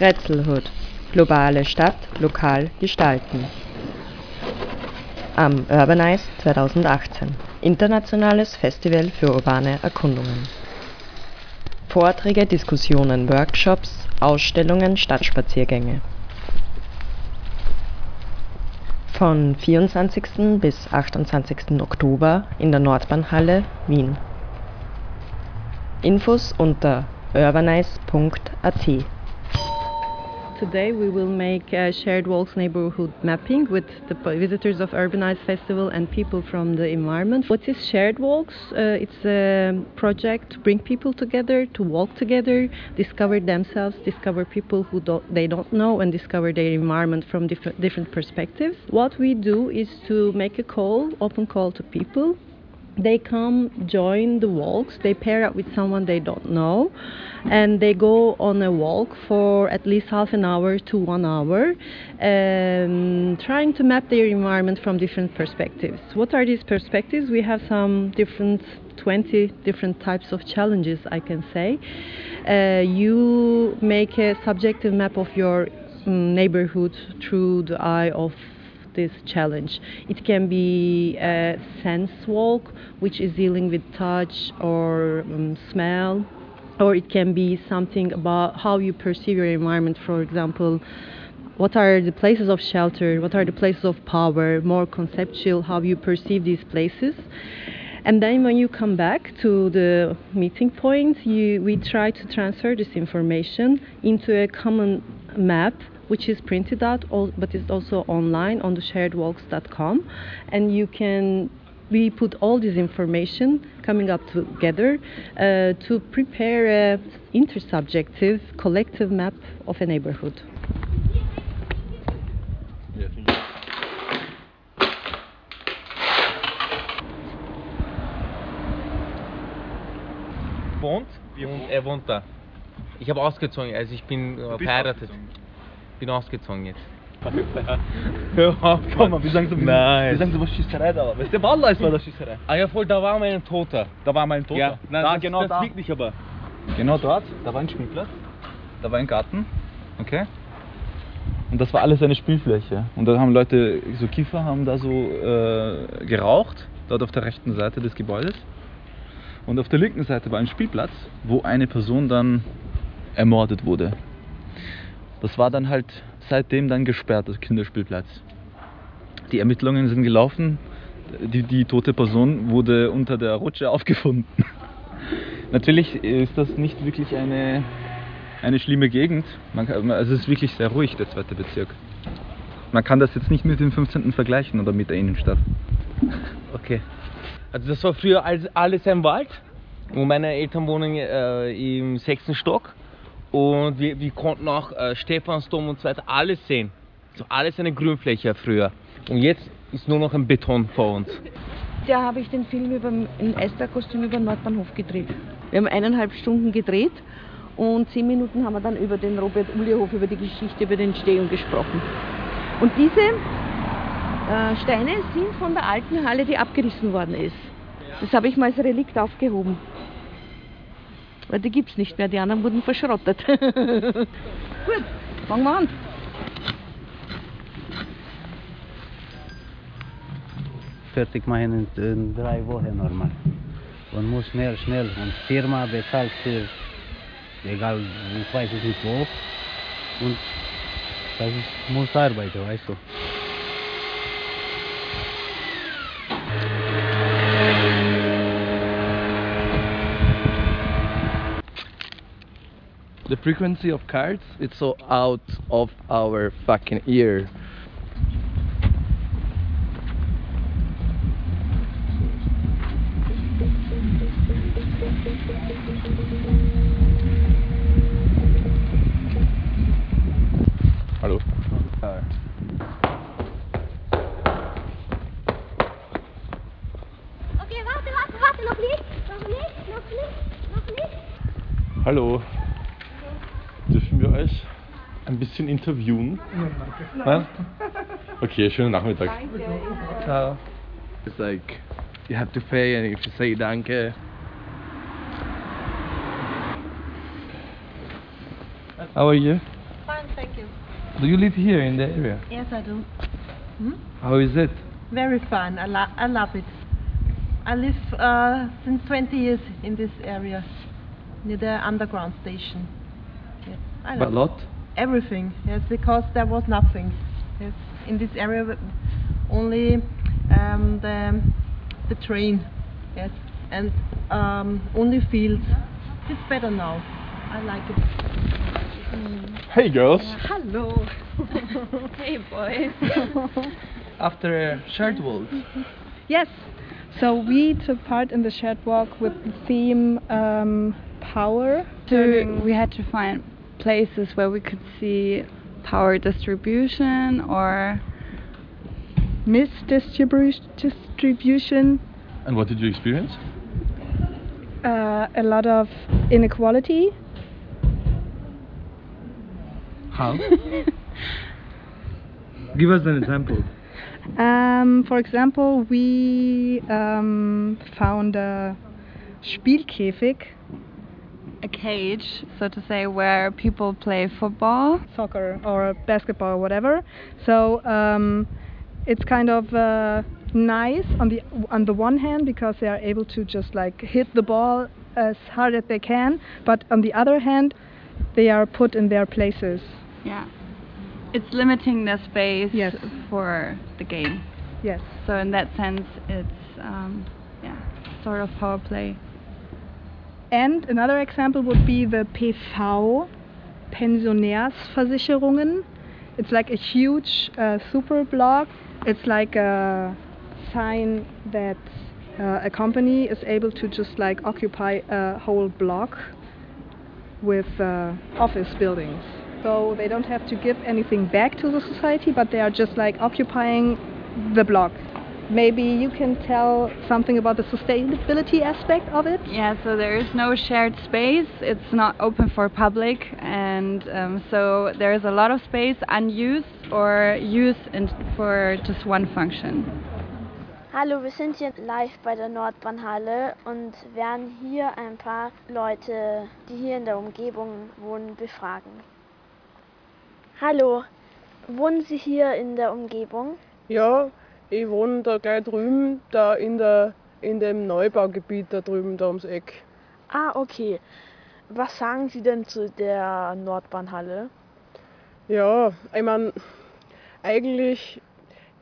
Grätzelhood. Globale Stadt lokal gestalten. Am Urbanize 2018. Internationales Festival für urbane Erkundungen. Vorträge, Diskussionen, Workshops, Ausstellungen, Stadtspaziergänge. Von 24. bis 28. Oktober in der Nordbahnhalle Wien. Infos unter urbanize.at. Today we will make a shared walks neighborhood mapping with the visitors of Urbanize Festival and people from the environment. What is shared walks? Uh, it's a project to bring people together, to walk together, discover themselves, discover people who don't, they don't know, and discover their environment from different perspectives. What we do is to make a call, open call to people they come join the walks. They pair up with someone they don't know and they go on a walk for at least half an hour to one hour um, trying to map their environment from different perspectives. What are these perspectives? We have some different 20 different types of challenges i can say. Uh, you make a subjective map of your mm, neighborhood through the eye of this challenge. It can be a sense walk, which is dealing with touch or um, smell, or it can be something about how you perceive your environment. For example, what are the places of shelter? What are the places of power? More conceptual, how you perceive these places. And then when you come back to the meeting point, you, we try to transfer this information into a common map which is printed out but is also online on the sharedwalks.com and you can we put all this information coming up together uh, to prepare a intersubjective collective map of a neighborhood wohnt und er wohnt da. Ich habe ausgezogen, also ich bin äh, verheiratet. Bin ausgezogen jetzt. Hör auf, Komm mal, wir sagen so, Nein. wir sagen so was Schießerei da war. Weißt du, Wallah ist mal das Schießerei. Ah ja voll, da war mal ein Toter. Da war mein Toter. Ja, nein, da, das- genau das da. liegt nicht aber. Genau dort, da war ein Spielplatz, da war ein Garten, okay? Und das war alles eine Spielfläche. Und da haben Leute, so Kiefer, haben da so äh, geraucht, dort auf der rechten Seite des Gebäudes. Und auf der linken Seite war ein Spielplatz, wo eine Person dann ermordet wurde. Das war dann halt seitdem dann gesperrt, das Kinderspielplatz. Die Ermittlungen sind gelaufen. Die, die tote Person wurde unter der Rutsche aufgefunden. Natürlich ist das nicht wirklich eine, eine schlimme Gegend. Man also es ist wirklich sehr ruhig, der zweite Bezirk. Man kann das jetzt nicht mit dem 15. vergleichen oder mit der Innenstadt. Okay. Also das war früher alles, alles ein Wald. Und meine Eltern wohnen äh, im sechsten Stock. Und wir, wir konnten auch äh, Stephansdom und so weiter alles sehen. So alles eine Grünfläche früher. Und jetzt ist nur noch ein Beton vor uns. Da habe ich den Film über ein Eisbergkostüm über den Nordbahnhof gedreht. Wir haben eineinhalb Stunden gedreht und zehn Minuten haben wir dann über den Robert-Ulie-Hof, über die Geschichte, über den Entstehung gesprochen. Und diese äh, Steine sind von der alten Halle, die abgerissen worden ist. Das habe ich mal als Relikt aufgehoben. Weil die gibt es nicht mehr, die anderen wurden verschrottet. Gut, fangen wir an. fertig machen in, in drei Wochen normal. Und muss schnell, schnell. Und Firma bezahlt für, egal, ich weiß es nicht wo. Und das ist, muss arbeiten, weißt du. The frequency of cards it's so out of our fucking ear Hallo? Okay, warte, warte, warte, noch nicht, noch nicht, noch nicht, noch nicht. Hallo. Dürfen wir euch ein bisschen interviewen? Nein? Okay, schönen Nachmittag. Ciao. It's like you have to pay and if you say danke. How are you? Fine, thank you. Do you live here in the area? Yes, I do. How is it? Very fun. I, lo- I love it. I live uh, since 20 years in this area, near the underground station. Yes, I But love lot? Everything. Yes, because there was nothing. Yes, in this area, only um, the the train. Yes, and um, only fields. It's better now. I like it. Hey girls. Hello. Hey boys. After a shared walk. Yes. So we took part in the shared walk with the theme um, power. So we had to find places where we could see power distribution or misdistribution, And what did you experience? uh, a lot of inequality. How? Give us an example. Um, for example, we um, found a Spielkäfig, a cage, so to say, where people play football. soccer or basketball or whatever. So um, it's kind of uh, nice on the on the one hand because they are able to just like hit the ball as hard as they can, but on the other hand, they are put in their places. Yeah. It's limiting the space Yes. for the game. Yes. So in that sense, it's um, yeah, sort of power play. And another example would be the PV Pensionärsversicherungen. It's like a huge uh, super block. It's like a sign that uh, a company is able to just like occupy a whole block with uh, office buildings. So they don't have to give anything back to the society, but they are just like occupying the block. Maybe you can tell something about the sustainability aspect of it. Yeah, so there is no shared space. It's not open for public, and um, so there is a lot of space unused or used in, for just one function. Hallo, wir sind hier live bei der Nordbahnhalle und werden hier ein paar Leute, die hier in der Umgebung wohnen, befragen. Hallo, wohnen Sie hier in der Umgebung? Ja, ich wohne da gleich drüben, da in, der, in dem Neubaugebiet da drüben, da ums Eck. Ah, okay. Was sagen Sie denn zu der Nordbahnhalle? Ja, ich meine, eigentlich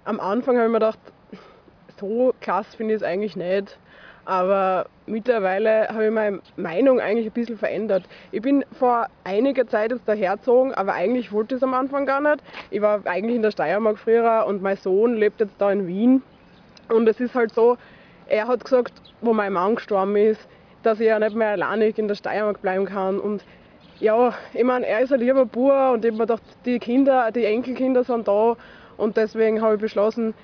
am Anfang habe ich mir gedacht, so klasse finde ich es eigentlich nicht. Aber mittlerweile habe ich meine Meinung eigentlich ein bisschen verändert. Ich bin vor einiger Zeit jetzt dahergezogen, aber eigentlich wollte ich es am Anfang gar nicht. Ich war eigentlich in der Steiermark früher und mein Sohn lebt jetzt da in Wien. Und es ist halt so, er hat gesagt, wo mein Mann gestorben ist, dass ich ja nicht mehr alleinig in der Steiermark bleiben kann. Und ja, ich meine, er ist ein lieber Bub und ich habe mir gedacht, die Kinder, die Enkelkinder sind da und deswegen habe ich beschlossen,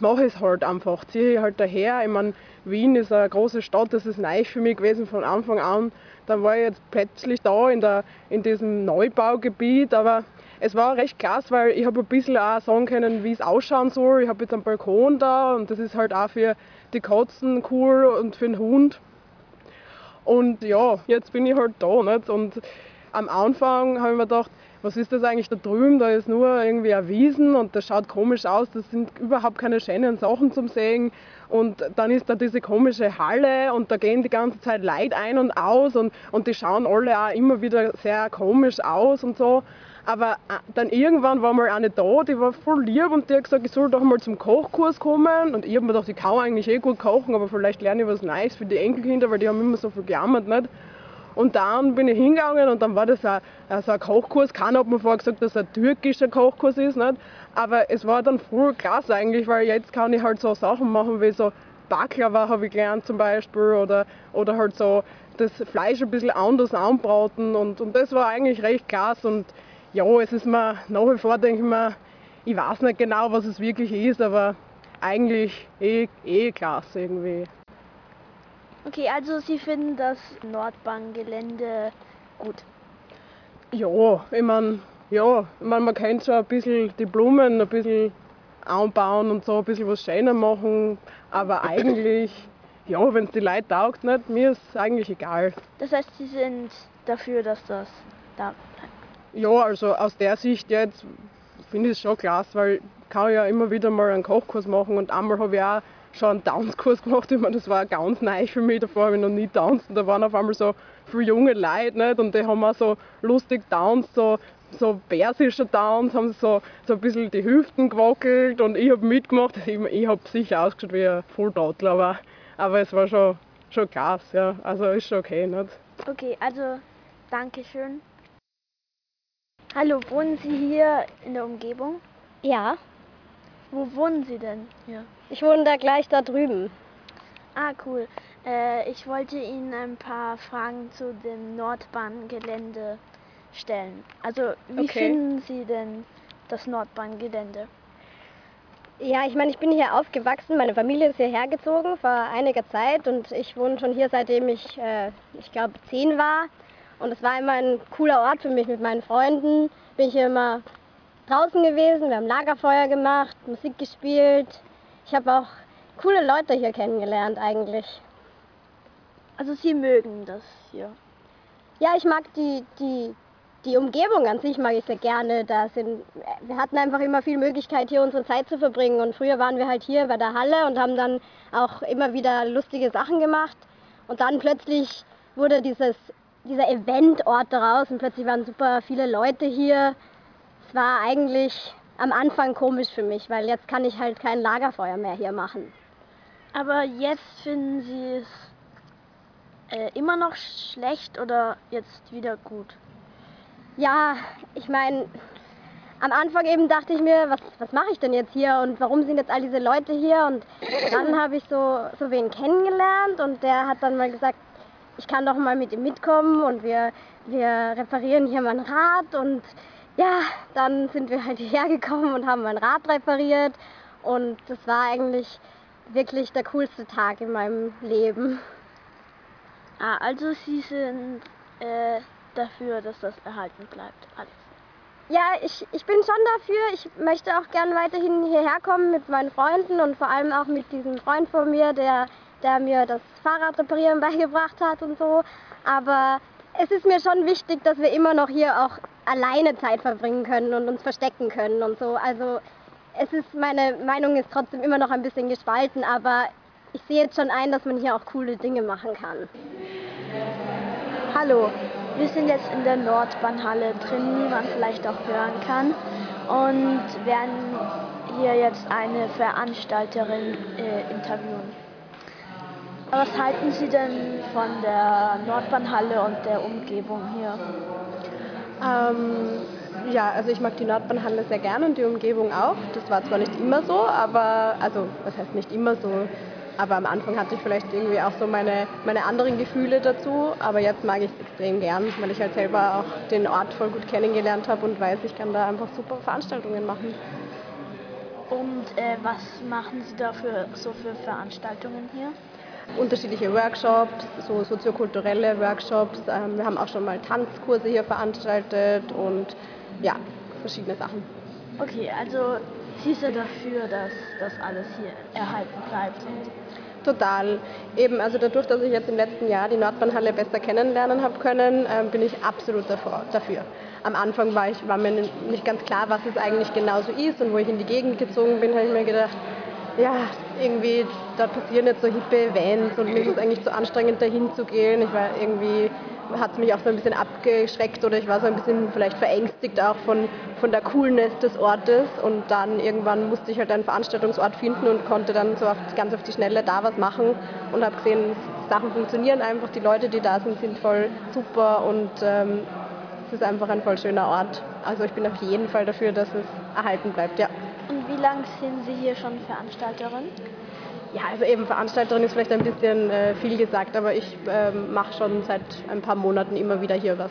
mache ich es halt einfach, ziehe ich halt daher. Ich meine, Wien ist eine große Stadt, das ist neu für mich gewesen von Anfang an. Dann war ich jetzt plötzlich da in, der, in diesem Neubaugebiet, aber es war recht klasse, weil ich habe ein bisschen auch sagen können, wie es ausschauen soll. Ich habe jetzt einen Balkon da und das ist halt auch für die Katzen cool und für den Hund. Und ja, jetzt bin ich halt da. Nicht? Und am Anfang habe ich mir gedacht, was ist das eigentlich da drüben? Da ist nur irgendwie eine Wiesen und das schaut komisch aus. Das sind überhaupt keine schönen Sachen zum Sehen. Und dann ist da diese komische Halle und da gehen die ganze Zeit Leute ein und aus und, und die schauen alle auch immer wieder sehr komisch aus und so. Aber äh, dann irgendwann war mal eine da, die war voll lieb und die hat gesagt, ich soll doch mal zum Kochkurs kommen. Und ich habe mir gedacht, ich kann eigentlich eh gut kochen, aber vielleicht lerne ich was Neues für die Enkelkinder, weil die haben immer so viel gejammert, nicht? Und dann bin ich hingegangen und dann war das ein, also ein Kochkurs. Keiner hat mir vorher gesagt, dass es ein türkischer Kochkurs ist. Nicht? Aber es war dann voll klasse eigentlich, weil jetzt kann ich halt so Sachen machen wie so Baklava habe ich gelernt zum Beispiel oder, oder halt so das Fleisch ein bisschen anders anbraten und, und das war eigentlich recht klasse und ja, es ist mir nach wie vor, denke ich mir, ich weiß nicht genau, was es wirklich ist, aber eigentlich eh, eh klasse irgendwie. Okay, also Sie finden das Nordbahngelände gut. Ja, ich meine, ja, ich mein, man könnte schon ein bisschen die Blumen ein bisschen anbauen und so ein bisschen was schöner machen, aber eigentlich, ja, wenn es die Leute taugt, nicht, mir ist eigentlich egal. Das heißt, Sie sind dafür, dass das da bleibt. Ja, also aus der Sicht jetzt finde ich es schon klasse, weil ich kann ja immer wieder mal einen Kochkurs machen und einmal habe ich auch schon einen Tanzkurs gemacht. Ich meine, das war ganz neu für mich, davor habe ich noch nie tanzt und da waren auf einmal so viele junge Leute nicht? und die haben auch so lustig tanzt, so, so persischer Tanz, haben so, so ein bisschen die Hüften gewackelt und ich habe mitgemacht. Ich, ich habe sicher ausgeschaut wie ein Volltrottel, aber, aber es war schon, schon klasse, ja. also ist schon okay. Nicht? Okay, also danke schön. Hallo, wohnen Sie hier in der Umgebung? Ja. Wo wohnen Sie denn hier? Ich wohne da gleich da drüben. Ah, cool. Äh, ich wollte Ihnen ein paar Fragen zu dem Nordbahngelände stellen. Also, wie Okay. finden Sie denn das Nordbahngelände? Ja, ich meine, ich bin hier aufgewachsen. Meine Familie ist hierher gezogen vor einiger Zeit und ich wohne schon hier, seitdem ich, äh, ich glaube, zehn war. Und es war immer ein cooler Ort für mich mit meinen Freunden. Bin ich hier immer draußen gewesen. Wir haben Lagerfeuer gemacht, Musik gespielt. Ich habe auch coole Leute hier kennengelernt eigentlich. Also Sie mögen das hier? Ja, ich mag die, die, die Umgebung an sich mag ich sehr gerne. Da sind, wir hatten einfach immer viel Möglichkeit, hier unsere Zeit zu verbringen. Und früher waren wir halt hier bei der Halle und haben dann auch immer wieder lustige Sachen gemacht. Und dann plötzlich wurde dieses, dieser Eventort daraus und plötzlich waren super viele Leute hier. Es war eigentlich am Anfang komisch für mich, weil jetzt kann ich halt kein Lagerfeuer mehr hier machen. Aber jetzt finden Sie es äh, immer noch schlecht oder jetzt wieder gut? Ja, ich meine, am Anfang eben dachte ich mir, was, was mache ich denn jetzt hier und warum sind jetzt all diese Leute hier? Und dann habe ich so, so wen kennengelernt und der hat dann mal gesagt, ich kann doch mal mit ihm mitkommen und wir, wir reparieren hier mein Rad und ja, dann sind wir halt hierher gekommen und haben mein Rad repariert und das war eigentlich wirklich der coolste Tag in meinem Leben. Ah, also Sie sind äh, dafür, dass das erhalten bleibt. Alles. Ja, ich, ich bin schon dafür. Ich möchte auch gern weiterhin hierher kommen mit meinen Freunden und vor allem auch mit diesem Freund von mir, der, der mir das Fahrrad reparieren beigebracht hat und so. Aber es ist mir schon wichtig, dass wir immer noch hier auch alleine Zeit verbringen können und uns verstecken können und so. Also es ist, meine Meinung ist trotzdem immer noch ein bisschen gespalten, aber ich sehe jetzt schon ein, dass man hier auch coole Dinge machen kann. Hallo, wir sind jetzt in der Nordbahnhalle drin, wie man vielleicht auch hören kann, und werden hier jetzt eine Veranstalterin äh, interviewen. Was halten Sie denn von der Nordbahnhalle und der Umgebung hier? Ähm, ja, also ich mag die Nordbahnhalle sehr gern und die Umgebung auch. Das war zwar nicht immer so, aber, also was heißt nicht immer so, aber am Anfang hatte ich vielleicht irgendwie auch so meine, meine anderen Gefühle dazu, aber jetzt mag ich es extrem gern, weil ich halt selber auch den Ort voll gut kennengelernt habe und weiß, ich kann da einfach super Veranstaltungen machen. Und äh, was machen Sie da für, so für Veranstaltungen hier? Unterschiedliche Workshops, so soziokulturelle Workshops. Ähm, wir haben auch schon mal Tanzkurse hier veranstaltet und ja, verschiedene Sachen. Okay, also Sie sind dafür, dass das alles hier erhalten bleibt. Total. Eben, also dadurch, dass ich jetzt im letzten Jahr die Nordbahnhalle besser kennenlernen habe können, ähm, bin ich absolut davor- dafür. Am Anfang war, ich, war mir nicht ganz klar, was es eigentlich genau so ist und wo ich in die Gegend gezogen bin, habe ich mir gedacht, ja, irgendwie, da passieren jetzt so hippe Events und mir ist es eigentlich zu anstrengend, dahin zu gehen. Ich war irgendwie, hat es mich auch so ein bisschen abgeschreckt oder ich war so ein bisschen vielleicht verängstigt auch von, von der Coolness des Ortes und dann irgendwann musste ich halt einen Veranstaltungsort finden und konnte dann so auf, ganz auf die Schnelle da was machen und habe gesehen, Sachen funktionieren einfach, die Leute, die da sind, sind voll super und ähm, es ist einfach ein voll schöner Ort. Also ich bin auf jeden Fall dafür, dass es erhalten bleibt, ja. Und wie lange sind Sie hier schon Veranstalterin? Ja, also eben Veranstalterin ist vielleicht ein bisschen äh, viel gesagt, aber ich ähm, mache schon seit ein paar Monaten immer wieder hier was.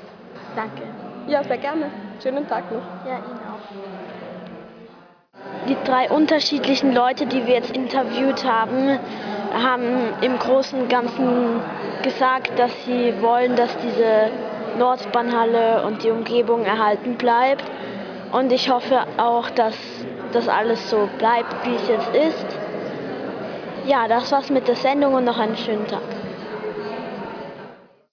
Danke. Ja, sehr gerne. Schönen Tag noch. Ja, Ihnen auch. Die drei unterschiedlichen Leute, die wir jetzt interviewt haben, haben im Großen und Ganzen gesagt, dass sie wollen, dass diese Nordbahnhalle und die Umgebung erhalten bleibt. Und ich hoffe auch, dass das alles so bleibt, wie es jetzt ist. Ja, das war's mit der Sendung und noch einen schönen Tag.